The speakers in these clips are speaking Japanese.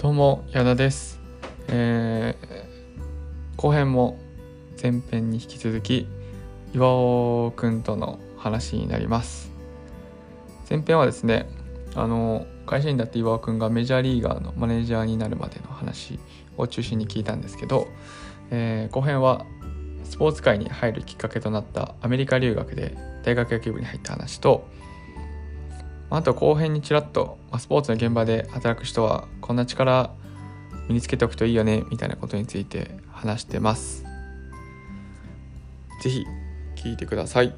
どうも矢田です、えー後編も前編に引き続き岩尾くんとの話になります。前編はですねあの会社員だって岩尾くんがメジャーリーガーのマネージャーになるまでの話を中心に聞いたんですけど、えー後編はスポーツ界に入るきっかけとなったアメリカ留学で大学野球部に入った話とあと後編にちらっとまあスポーツの現場で働く人はこんな力身につけておくといいよねみたいなことについて話してます。ぜひ聞いてください。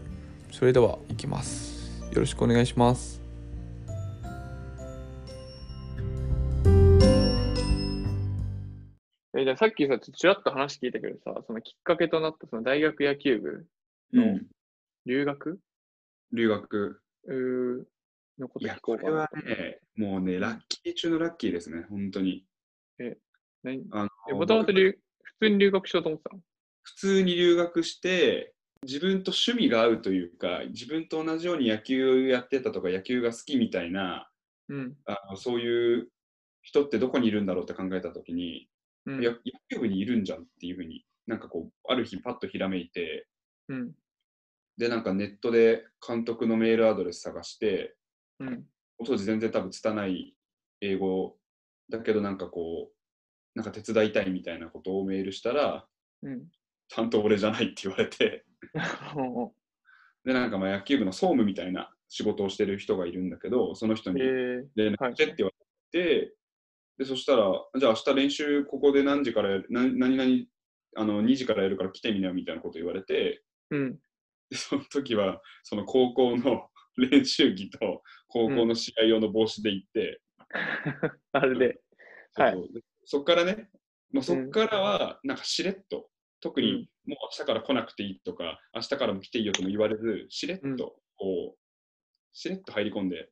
それでは行きます。よろしくお願いします。えじゃあさっきさ、ちょっとちらっと話聞いたけどさ、そのきっかけとなったその大学野球部のうん、留学、留学。うーのこといや、聞これは。ね、もうね、ラッキー中のラッキーですね、本当に。何？あのもともと留普通に留学しようと思ってたの？普通に留学して、自分と趣味が合うというか、自分と同じように野球をやってたとか、野球が好きみたいな、うん。あのそういう人ってどこにいるんだろうって考えたときに、うん。や野球部にいるんじゃんっていうふうに、なんかこう、ある日パッとひらめいて、うん。で、なんかネットで監督のメールアドレス探して、うん。当時全然多分拙い英語だけどなんかこうなんか手伝いたいみたいなことをメールしたらうん。担当俺じゃないって言われて でなんかまあ野球部の総務みたいな仕事をしてる人がいるんだけどその人にえー、連絡してって言われて、でそしたらじゃあ明日練習ここで何時からやるな何々あの2時からやるから来てみなよみたいなこと言われてうん。でその時はその高校の練習着と高校の試合用の帽子で行って、あれで。はいそうでそっからね、まあ、そっからはなんかしれっと、特うん。にもう明日から来なくていいとか、明日からも来ていいよとも言われず、しれっうん。とこう、しれっと入り込んで、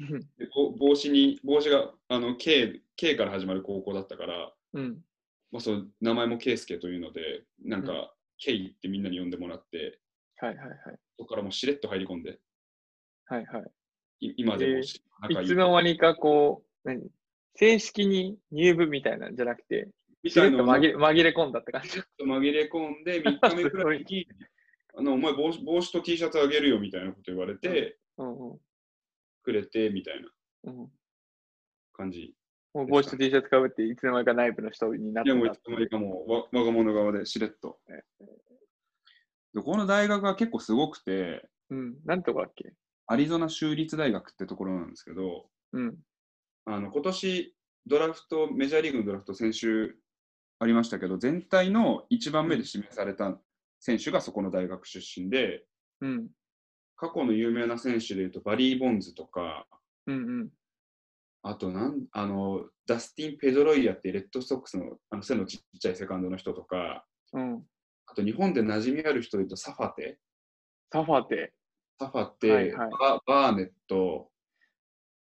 うん。でぼ帽子に、帽子があの K, K から始まる高校だったから、うん。まあ、そう名前も K 介というので、なんうか K ってみんなに呼んでもらって、はいはいはい。そこからもうしれっと入り込んで、はいはい今でもし仲い。いつの間にかこう、何正式に入部みたいなんじゃなくて、みたいな紛れ紛れ込んだって感じ。紛れ込んで、3日目くらいに、あのお前帽子、帽子と T シャツあげるよみたいなこと言われて、うんうんくれてみたいなうん。感じ。もう帽子と T シャツかぶって、いつの間にか内部の人になっいや、もういつの間にかもうわ我が物側でしれっと。でこの大学は結構すごくて、うん。なんてとこだっけ？アリゾナ州立大学ってところなんですけど、うん。あの今年ドラフト、メジャーリーグのドラフト先週ありましたけど、全体の1番目で指名された選手がそこの大学出身で、うん。過去の有名な選手でいうと、バリー・ボンズとか、うんうん。あとなんあの、ダスティン・ペドロイヤってレッドソックスのあの背のちっちゃいセカンドの人とか、うん。あと日本で馴染みある人でいうとサファテ。サファテ。サファテ、はいはいババーネット。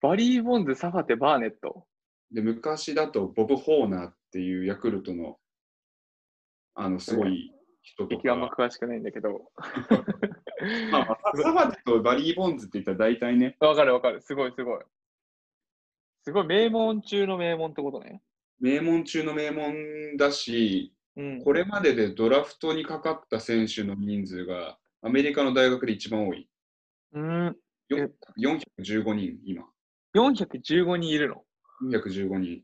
バリー・ボンズ、サファテ、バーネット。で、昔だとボブ・ホーナーっていうヤクルトのあのすごい人と敵あんまか。詳しくないんだけど。まあまあ、サファテとバリー・ボンズって言ったら大体ね、わかるわかる。すごいすごい。すごい名門中の名門ってことね。名門中の名門だし、うん。これまででドラフトにかかった選手の人数がアメリカの大学で一番多い。うん。よえ415人、今。415人いるの？415人。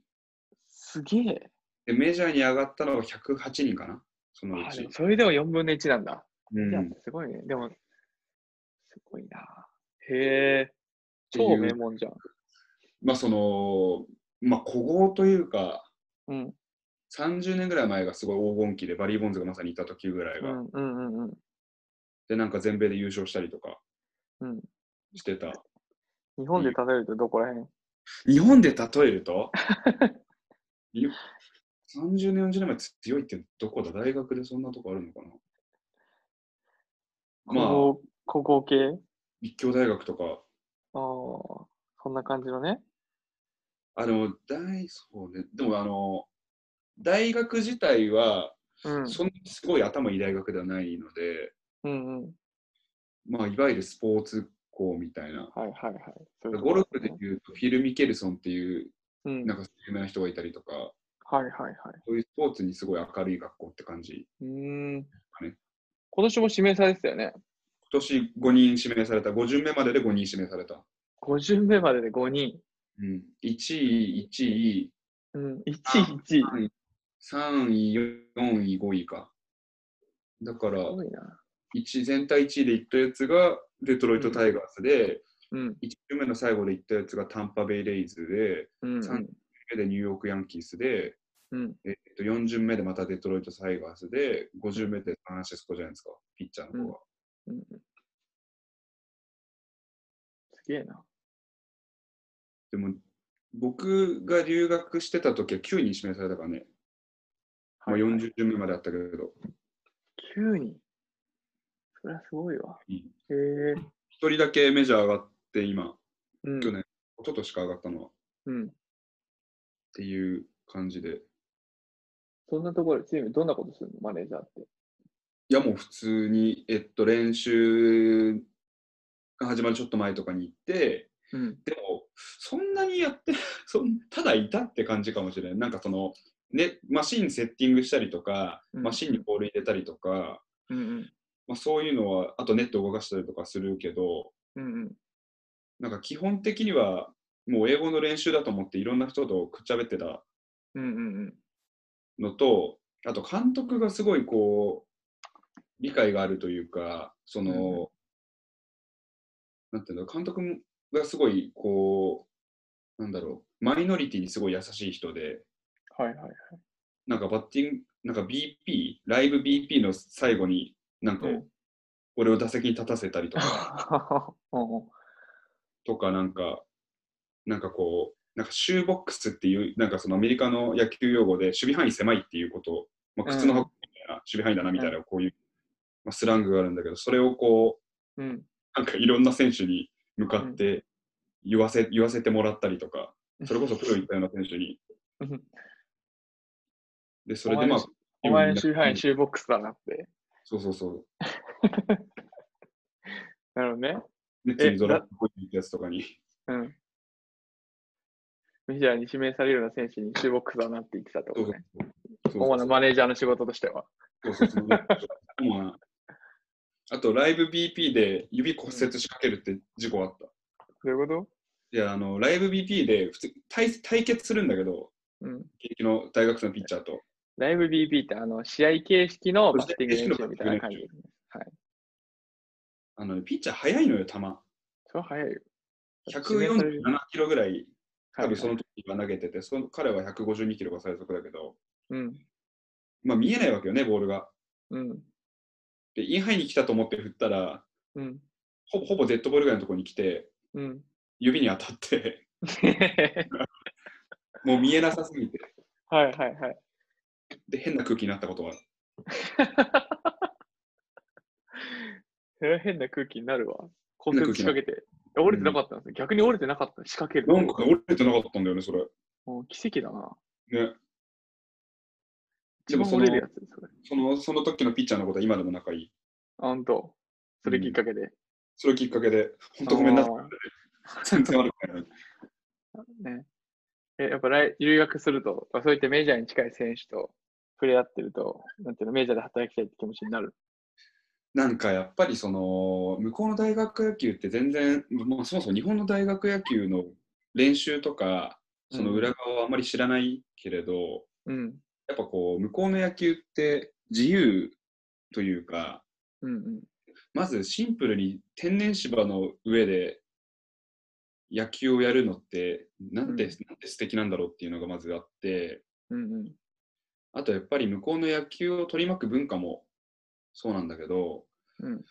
すげえ。で、メジャーに上がったのが108人かな、そのうち。それでも4分の1なんだ。うん、すごいね。でも、すごいな。へえ。超名門じゃん。まあその、まあ古豪というか、うん。30年ぐらい前がすごい黄金期で、バリー・ボンズがまさにいた時ぐらいうが、んうんうんうん。で、なんか全米で優勝したりとか。うん。してた。日本で例えるとどこら辺日本で例えると？い30年、40年前強いってどこだ？大学でそんなとこあるのかな？まあ、高校高校系？立教大学とか、ああ、そんな感じのね。あの、大、そうね、でもあの、大学自体は、うん。そんなにすごい頭いい大学ではないので、うんうん。まあ、いわゆるスポーツ校みたいな。はいはいはい。そういうとこゴルフでいうと、フィル・ミケルソンっていううん。なんか有名な人がいたりとか、はいはいはい。そういうスポーツにすごい明るい学校って感じ。うーん。ね今年も指名されてたよね。今年5人指名された、5巡目までで5人指名された。5巡目までで5人。うん、1位、1位、うん。1位、1位。3位、4位、5位か。だからす、ごいな。一全体1位で行ったやつがデトロイト・タイガースで、うん。1巡目の最後で行ったやつがタンパベイ・レイズで、うん。三目でニューヨーク・ヤンキースで、うん。えっと、4巡目でまたデトロイト・タイガースで、5巡目でサンフランシスコじゃないですか、ピッチャーの方が。うん。すげえな。でも、僕が留学してた時は9人指名されたからね、まあ、はいはい40巡目まであったけど、9人。それはすごいわ。うんへえ。1人だけメジャー上がって、今、うん。去年、一昨年か上がったのはっうん。ていう感じで。そんなところでチームどんなことするの？マネージャーって。いやもう普通に、えっと、練習が始まるちょっと前とかに行って、うん。でも、そんなにやって、そんただいたって感じかもしれない。なんかその、ね、マシンセッティングしたりとか、うんマシンにボール入れたりとか、うんうん。まあ、そういうのは、あとネット動かしたりとかするけど、うんうん。なんか基本的には、もう英語の練習だと思っていろんな人とくっちゃべってたうんうんうん。のと、あと監督がすごいこう、理解があるというか、その、なんていうの、監督がすごいこう、なんだろう、マイノリティにすごい優しい人で、はいはいはい。なんかバッティング、なんか BP、ライブ BP の最後に、なんかうん。俺を打席に立たせたりとか、とかなんか、なんかこう、なんかシューボックスっていう、なんかそのアメリカの野球用語で守備範囲狭いっていうこと、まあ、靴の箱みたいな、守備範囲だなみたいな、こういう、まあ、スラングがあるんだけど、それをこう、うん。なんかいろんな選手に向かって言わせ,、言わせてもらったりとか、それこそプロ行ったような選手に。うん。で、それでまあ、お前の守備範囲、シューボックスだなって。そうそうそう。なるほどね。ネッツにドラフトポイントやつとかに。うん。メジャーに指名されるような選手にシューボックスだなって言ってたってことね。主なマネージャーの仕事としては。そうそうそう。主な あと、ライブ BP で指骨折しかけるって事故あった。どういうこいや、あの、ライブ BP で普通対対決するんだけど、とうん。現役の大学生のピッチャーと。ライブ BB ってあの試合形式のバッティング練習みたいな感じですね。はい。あの、ピッチャー速いのよ、球。それは早いよ。147キロぐらい、多分そはいの時は投げてて、その彼は152キロが最速だけど、うん。まあ見えないわけよね、ボールが。うん。で、インハイに来たと思って振ったら、うん。ほぼほぼデッドボールぐらいのところに来て、うん。指に当たって、もう見えなさすぎて、はいはいはい。で、変な空気になったことはある。変な空気になるわ。骨折変な空気仕掛けて。折れてなかったんですよ。逆に折れてなかった。仕掛ける。なんか折れてなかったんだよね、それ。もう奇跡だな。ね。でもその折れるやつそのその時のピッチャーのことは今でも仲いい。あ、ほんと。それきっかけで。それをきっかけで、本当ごめんなさいあ。全然悪くない。ね。え、やっぱ来留学すると、まあそういったメジャーに近い選手と触れ合ってると、なんていうの、メジャーで働きたいって気持ちになる。なんかやっぱりその向こうの大学野球って全然、まあ、そもそも日本の大学野球の練習とかその裏側はあんまり知らないけれど、うん。やっぱこう向こうの野球って自由というかうんうん。まずシンプルに天然芝の上で野球をやるのってなんて、うんなんて素敵なんだろうっていうのがまずあってうんうん。あとやっぱり向こうの野球を取り巻く文化もそうなんだけど、うん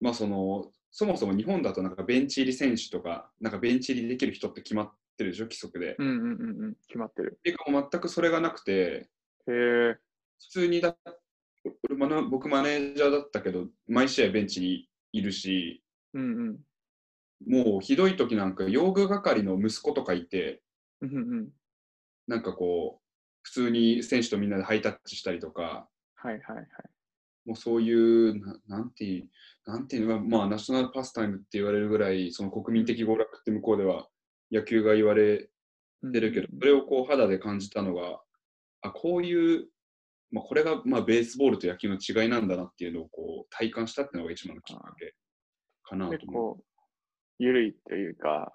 まあそのそもそも日本だとなんかベンチ入り選手とかなんかベンチ入りできる人って決まってるでしょ規則で。うんうんうんうん。決まってる。ていうかもう全くそれがなくてへえ。普通にだ俺僕マネージャーだったけど毎試合ベンチにいるしうんうん。もうひどい時なんか用具係の息子とかいてうんうん。なんかこう普通に選手とみんなでハイタッチしたりとかはいはいはい。もうそういうななんていうなんていうのかまあナショナルパスタイムって言われるぐらいその国民的娯楽って向こうでは野球が言われてるけど、それをこう肌で感じたのが、あ、こういう、まあ、これがまあベースボールと野球の違いなんだなっていうのをこう体感したっていうのが一番のきっかけかなと結思う。構、ゆるいというか、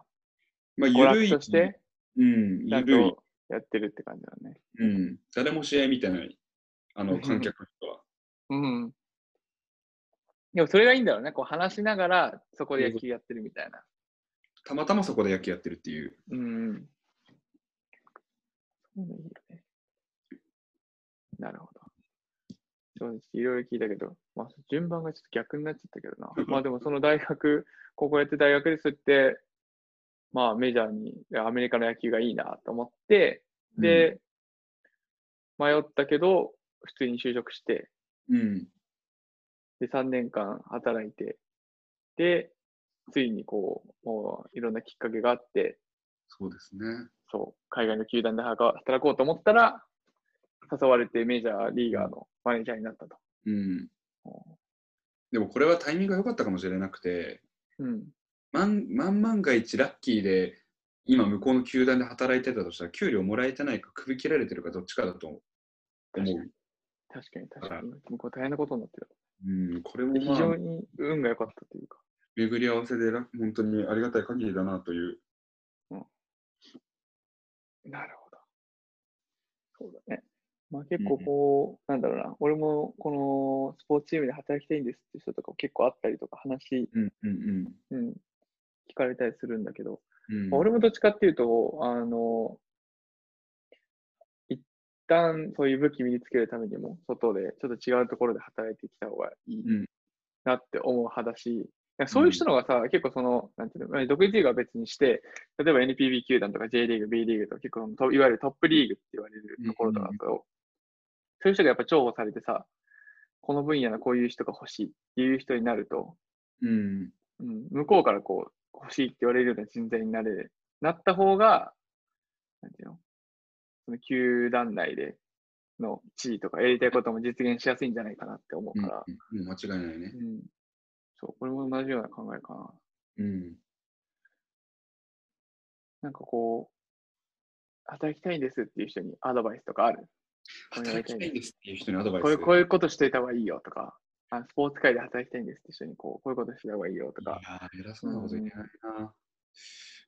まあ、娯ゆるい。楽として、うん、ちゃんゆるい。とやってるって感じだね。うん。誰も試合見てない。あの、うん観客の人は。うん。でもそれがいいんだろうね。こう話しながら、そこで野球やってるみたいな。たまたまそこで野球やってるっていう。うん。なるほど。そうです。いろいろ聞いたけど、まあ、順番がちょっと逆になっちゃったけどな。まあでもその大学、高校やって大学ですって、まあメジャーに、アメリカの野球がいいなと思って、で、迷ったけど、普通に就職して、うん、で、3年間働いて、で、ついにこう、もういろんなきっかけがあって、そうですね。そう、海外の球団で働こうと思ったら、誘われてメジャーリーガーのマネージャーになったと。うん。でもこれはタイミングが良かったかもしれなくて、うん。万万万が一ラッキーで、今向こうの球団で働いてたとしたら、給料もらえてないか、首切られてるか、どっちかだと思う。確かに。確かに、確かに。向こう大変なことになってる。うん、これもまあ、常に運が良かったというか。巡り合わせでラ本当にありがたい限りだなという。なるほど。そうだね。まあ結構こう、なんだろうな、俺もこのスポーツチームで働きたいんですって人とか結構あったりとか話、うんうんうん、聞かれたりするんだけど、うん。まあ俺もどっちかっていうと、あの、一旦そういう武器身につけるためにも、外でちょっと違うところで働いてきた方がいいうんなって思う派だし、そういう人のがさ、結構その、なんていうの、まあ独立リーグは別にして、例えば NPB 球団とか J リーグ、B リーグとか結構いわゆるトップリーグって言われるところとかだと、そういう人がやっぱ重宝されてさ、この分野のこういう人が欲しいっていう人になると、うん。うん、向こうからこう、欲しいって言われるような人材になれ、なった方が、なんていうの、その球団内での地位とかやりたいことも実現しやすいんじゃないかなって思ううんから、うんもう間違いないね。うん。そう、これも同じような考えかな。うん。なんかこう、働きたいんですっていう人にアドバイスとかある？働きたたいんですっていう人にアドバイス？こういう、こういうことしといた方がいいよとか、あスポーツ界で働きたいんです。って人にこう、こういうことしてた方がいいよとか、いやー、偉そうなこと言えないな。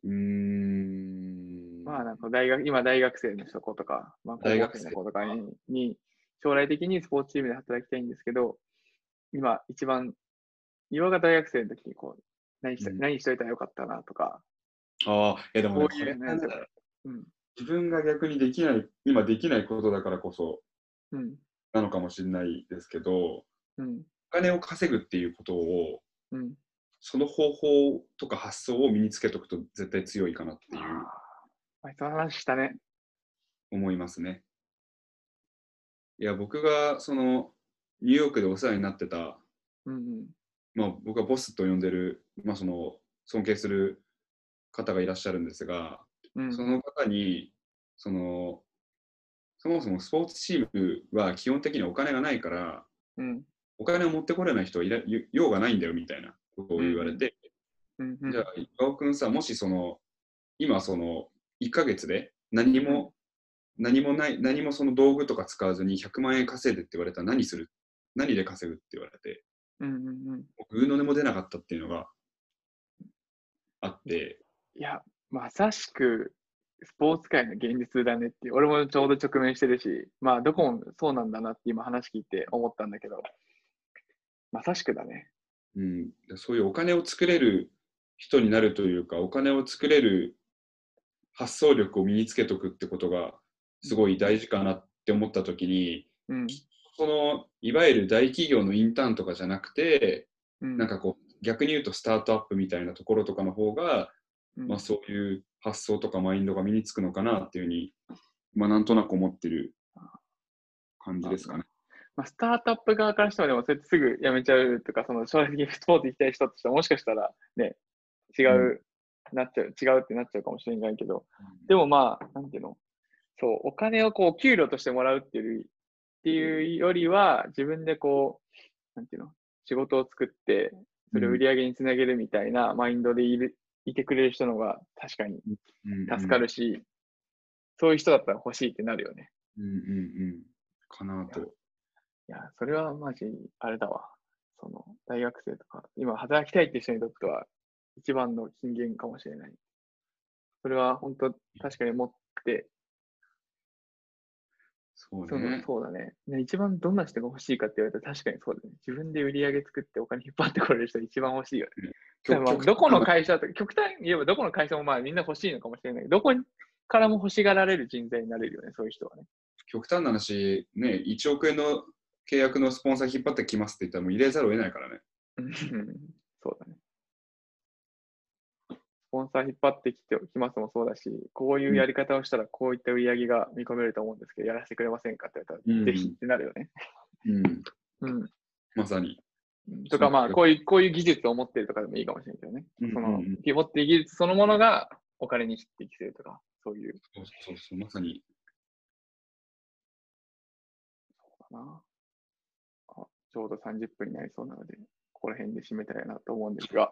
うーん。まあなんか大学、今大学生の人とか、まあ高校大学生生の子とかにに将来的にスポーツチームで働きたいんですけど、今一番、岩が大学生の時にこう、何し,、うん。何しといたらよかったなとか、ああ、いやでもね、こういううん、自分が逆にできない、今できないことだからこそうん、なのかもしれないですけど、うん、お金を稼ぐっていうことを、うん。その方法とか発想を身につけとくと絶対強いかなっていうあその話したね。思いますね。いや、僕がそのニューヨークでお世話になってた、うんうん。まあ、僕がボスと呼んでる、まあ、その尊敬する方がいらっしゃるんですが、うん、その方にそのそもそもスポーツチームは基本的にお金がないからうん、お金を持ってこれない人はいら用がないんだよみたいなことを言われて、うん、うん。じゃあ岩尾君さもしその今その1ヶ月で何も、何もない何もその道具とか使わずに100万円稼いでって言われたら何する？何で稼ぐって言われて。うん、うん、うん。僕の音も出なかったっていうのがあって。いや、まさしく、スポーツ界の現実だねって俺もちょうど直面してるし、まあ、どこもそうなんだなって今話聞いて思ったんだけど、まさしくだね。うん、そういうお金を作れる人になるというか、お金を作れる発想力を身につけとくってことがすごい大事かなって思ったときに、うん、そのいわゆる大企業のインターンとかじゃなくて、うん。なんかこう逆に言うとスタートアップみたいなところとかの方が、うん、まあ、そういう発想とかマインドが身につくのかなっていうふうに、まあ、なんとなく思ってる感じですかね。まあ、スタートアップ側からしても、でも、それすぐ辞めちゃうとか、その将来的にスポーツ行きたい人としては、もしかしたらね、違う、なっちゃう、違うってなっちゃうかもしれないけど、でもまあ、なんていうの、そう、お金をこう、給料としてもらうっていうっていうよりは、自分でこう、なんていうの、仕事を作って、それを売り上げにつなげるみたいなマインドでいる、いてくれる人の方が確かにうん助かるし、そういう人だったら欲しいってなるよね。うんうんうん。かなと。いや、それはマジ、あれだわ。その、大学生とか、今働きたいって人にとっては、一番の金言かもしれない。それは本当、確かに持って、そうだね。そうだねね。一番どんな人が欲しいかって言われたら確かにそうだね。自分で売り上げ作ってお金引っ張ってこれる人が一番欲しいよね。だからまあ極どこの会社とか、極端に言えばどこの会社もまあみんな欲しいのかもしれないけど、どこからも欲しがられる人材になれるよね、そういう人はね。極端な話、ね、1億円の契約のスポンサー引っ張ってきますって言ったらもう入れざるを得ないからね。う んそうだね。スポンサー引っ張ってきてきますもそうだし、こういうやり方をしたらこういった売り上げが見込めると思うんですけど、やらせてくれませんかって言われたら、うんぜひってなるよね。うん。うん。まさに。とかまあ、こういう、こういう技術を持ってるとかでもいいかもしれないけどね。うんそのうんうん、持ってる技術そのものがお金に匹敵するとか、そういう。そうそうそう、まさに。そうだな。あちょうど30分になりそうなので、ここら辺で締めたいなと思うんですが。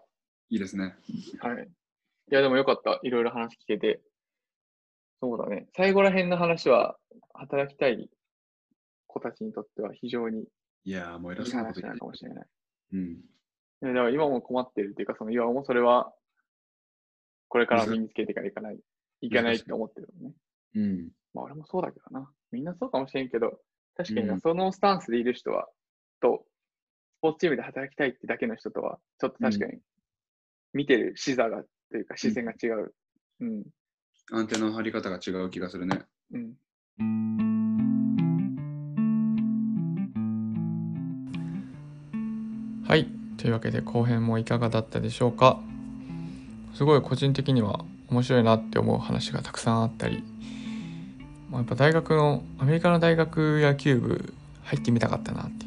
いいですね。はい。いや、でもよかった。いろいろ話聞けて。そうだね。最後ら辺の話は、働きたい子たちにとっては非常にいいやー、もう偉そうなこと言ってかもしれない。うん。いやだから今も困ってるっていうか、その岩尾もそれは、これから身につけていかないいかない、いけないって思ってるのね。うん。まあ俺もそうだけどな。みんなそうかもしれんけど、確かにそのスタンスでいる人は、と、スポーツチームで働きたいってだけの人とは、ちょっと確かに、見てる視座が、というか視線が違う。うん。アンテナの張り方が違う気がするね。うん。はいというわけで後編もいかがだったでしょうかすごい個人的には面白いなって思う話がたくさんあったり、まあ、やっぱ大学のアメリカの大学野球部入ってみたかったなっていう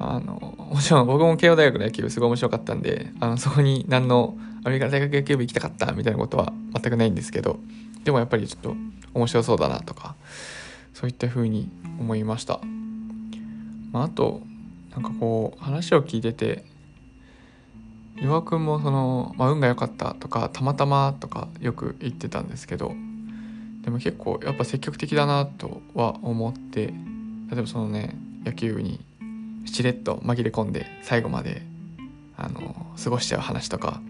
あのもちろん僕も慶応大学の野球すごい面白かったんであのそこに何のアメリカ大学野球部行きたかったみたいなことは全くないんですけどでもやっぱりちょっと面白そうだなとかそういった風に思いました、まあ、あとなんかこう話を聞いてて岩尾くんもその、まあ、運が良かったとかたまたまとかよく言ってたんですけどでも結構やっぱ積極的だなとは思って例えばそのね野球部にしれっと紛れ込んで最後まであの過ごしちゃう話とか、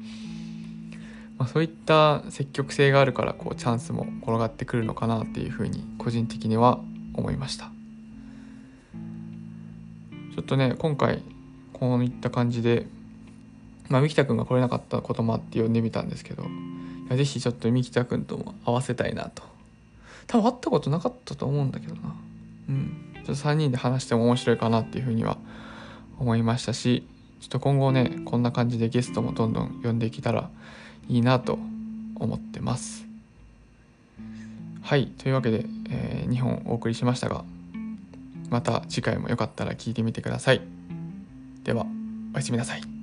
まあ、そういった積極性があるからこうチャンスも転がってくるのかなっていうふうに個人的には思いました。ちょっとね今回こういった感じでまあ三木田くんが来れなかったこともあって呼んでみたんですけどいやぜひちょっと三木田くんとも合わせたいなと。多分会ったことなかったと思うんだけどな。うん。ちょっと3人で話しても面白いかなっていうふうには思いましたしちょっと今後ねこんな感じでゲストもどんどん呼んできたらいいなと思ってます。はいというわけで、え2本お送りしましたがまた次回もよかったら聞いてみてください。ではおやすみなさい